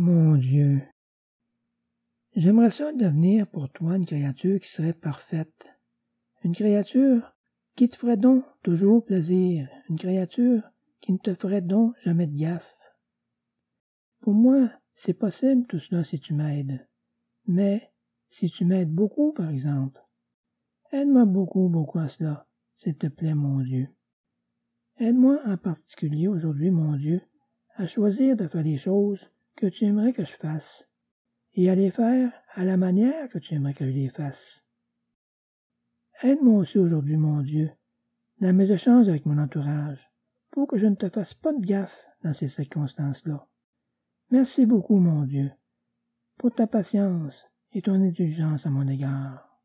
Mon Dieu. J'aimerais ça devenir pour toi une créature qui serait parfaite. Une créature qui te ferait donc toujours plaisir. Une créature qui ne te ferait donc jamais de gaffe. Pour moi, c'est possible tout cela si tu m'aides. Mais si tu m'aides beaucoup, par exemple, aide-moi beaucoup, beaucoup à cela, s'il te plaît, mon Dieu. Aide-moi en particulier aujourd'hui, mon Dieu, à choisir de faire les choses que tu aimerais que je fasse, et à les faire à la manière que tu aimerais que je les fasse. Aide-moi aussi aujourd'hui, mon Dieu, dans mes échanges avec mon entourage, pour que je ne te fasse pas de gaffe dans ces circonstances-là. Merci beaucoup, mon Dieu, pour ta patience et ton indulgence à mon égard.